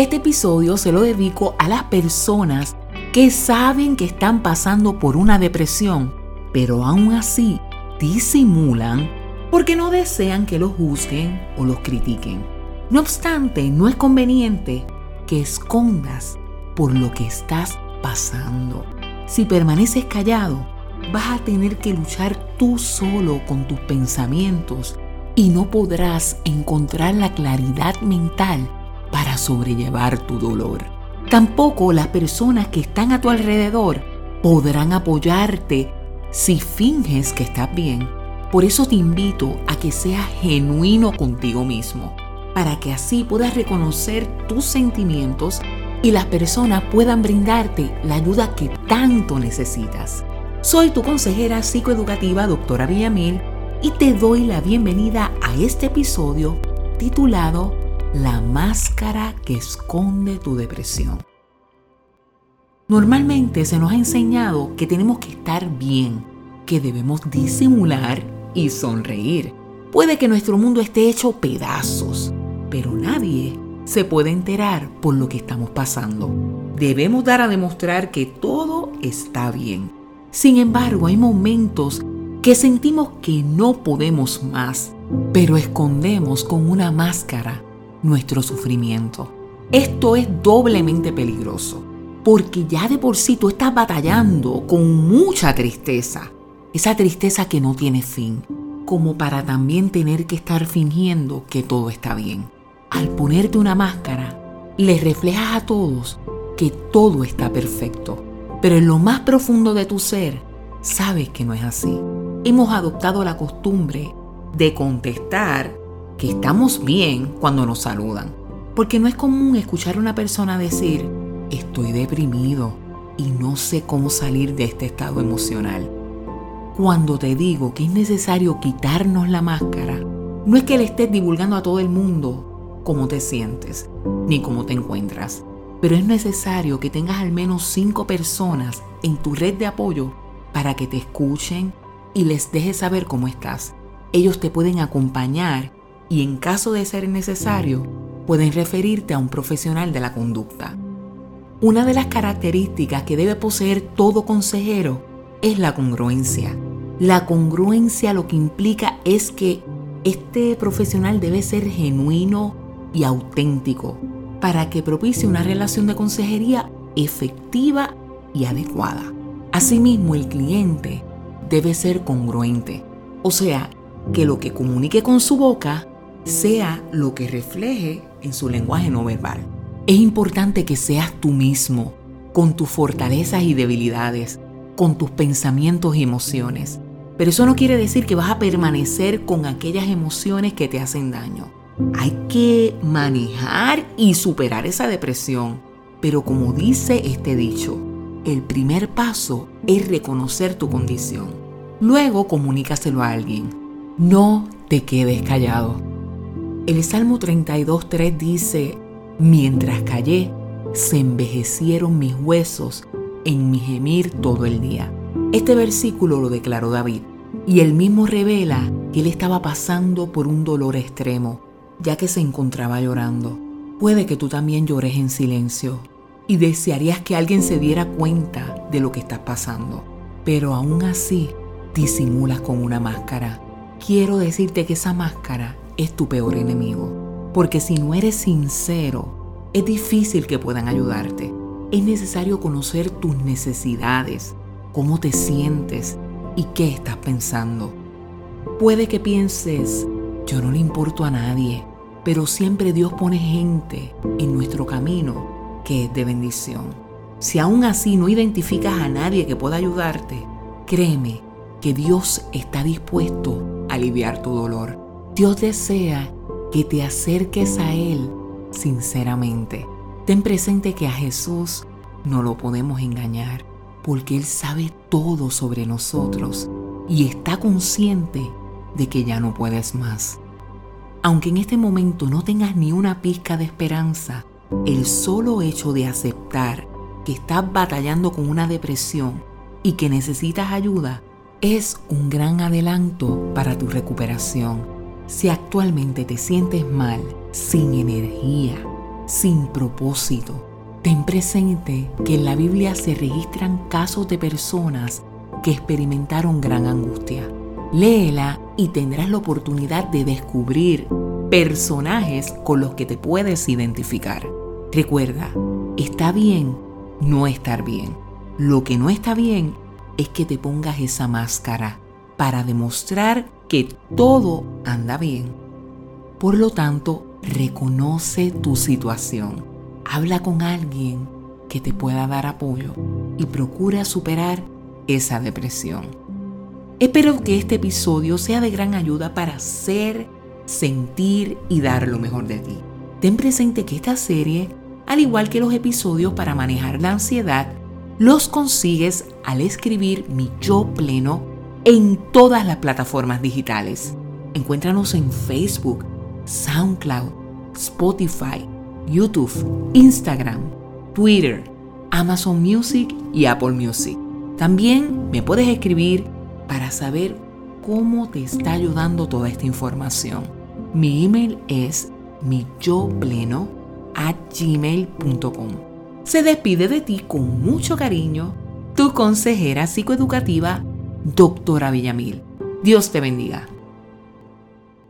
Este episodio se lo dedico a las personas que saben que están pasando por una depresión, pero aún así disimulan porque no desean que los juzguen o los critiquen. No obstante, no es conveniente que escondas por lo que estás pasando. Si permaneces callado, vas a tener que luchar tú solo con tus pensamientos y no podrás encontrar la claridad mental para sobrellevar tu dolor. Tampoco las personas que están a tu alrededor podrán apoyarte si finges que estás bien. Por eso te invito a que seas genuino contigo mismo, para que así puedas reconocer tus sentimientos y las personas puedan brindarte la ayuda que tanto necesitas. Soy tu consejera psicoeducativa, doctora Villamil, y te doy la bienvenida a este episodio titulado La máscara que esconde tu depresión. Normalmente se nos ha enseñado que tenemos que estar bien, que debemos disimular y sonreír. Puede que nuestro mundo esté hecho pedazos, pero nadie se puede enterar por lo que estamos pasando. Debemos dar a demostrar que todo está bien. Sin embargo, hay momentos que sentimos que no podemos más, pero escondemos con una máscara nuestro sufrimiento. Esto es doblemente peligroso, porque ya de por sí tú estás batallando con mucha tristeza, esa tristeza que no tiene fin, como para también tener que estar fingiendo que todo está bien al ponerte una máscara, le reflejas a todos que todo está perfecto. Pero en lo más profundo de tu ser, sabes que no es así. Hemos adoptado la costumbre de contestar que estamos bien cuando nos saludan. Porque no es común escuchar a una persona decir, estoy deprimido y no sé cómo salir de este estado emocional. Cuando te digo que es necesario quitarnos la máscara, no es que le estés divulgando a todo el mundo cómo te sientes ni cómo te encuentras. Pero es necesario que tengas al menos cinco personas en tu red de apoyo para que te escuchen y les dejes saber cómo estás. Ellos te pueden acompañar y en caso de ser necesario, pueden referirte a un profesional de la conducta. Una de las características que debe poseer todo consejero es la congruencia. La congruencia lo que implica es que este profesional debe ser genuino, y auténtico para que propicie una relación de consejería efectiva y adecuada. Asimismo, el cliente debe ser congruente, o sea, que lo que comunique con su boca sea lo que refleje en su lenguaje no verbal. Es importante que seas tú mismo, con tus fortalezas y debilidades, con tus pensamientos y emociones. Pero eso no quiere decir que vas a permanecer con aquellas emociones que te hacen daño. Hay que manejar y superar esa depresión. Pero como dice este dicho, el primer paso es reconocer tu condición. Luego comunícaselo a alguien. No te quedes callado. El Salmo 32.3 dice, mientras callé, se envejecieron mis huesos en mi gemir todo el día. Este versículo lo declaró David y él mismo revela que él estaba pasando por un dolor extremo ya que se encontraba llorando. Puede que tú también llores en silencio y desearías que alguien se diera cuenta de lo que estás pasando, pero aún así disimulas con una máscara. Quiero decirte que esa máscara es tu peor enemigo, porque si no eres sincero, es difícil que puedan ayudarte. Es necesario conocer tus necesidades, cómo te sientes y qué estás pensando. Puede que pienses, yo no le importo a nadie, pero siempre Dios pone gente en nuestro camino que es de bendición. Si aún así no identificas a nadie que pueda ayudarte, créeme que Dios está dispuesto a aliviar tu dolor. Dios desea que te acerques a Él sinceramente. Ten presente que a Jesús no lo podemos engañar, porque Él sabe todo sobre nosotros y está consciente de que ya no puedes más. Aunque en este momento no tengas ni una pizca de esperanza, el solo hecho de aceptar que estás batallando con una depresión y que necesitas ayuda es un gran adelanto para tu recuperación. Si actualmente te sientes mal, sin energía, sin propósito. Ten presente que en la Biblia se registran casos de personas que experimentaron gran angustia. Léela y tendrás la oportunidad de descubrir personajes con los que te puedes identificar. Recuerda, está bien no estar bien. Lo que no está bien es que te pongas esa máscara para demostrar que todo anda bien. Por lo tanto, reconoce tu situación Habla con alguien que te pueda dar apoyo y procura superar esa depresión. Espero que este episodio sea de gran ayuda para ser, sentir y dar lo mejor de ti. Ten presente que esta serie, al igual que los episodios para manejar la ansiedad, los consigues al escribir mi yo pleno en todas las plataformas digitales. Encuéntranos en Facebook, SoundCloud, Spotify, YouTube, Instagram, Twitter, Amazon Music y Apple Music. También me puedes escribir para saber cómo te está ayudando toda esta información. Mi email es mi gmail.com. Se despide de ti con mucho cariño tu consejera psicoeducativa, doctora Villamil. Dios te bendiga.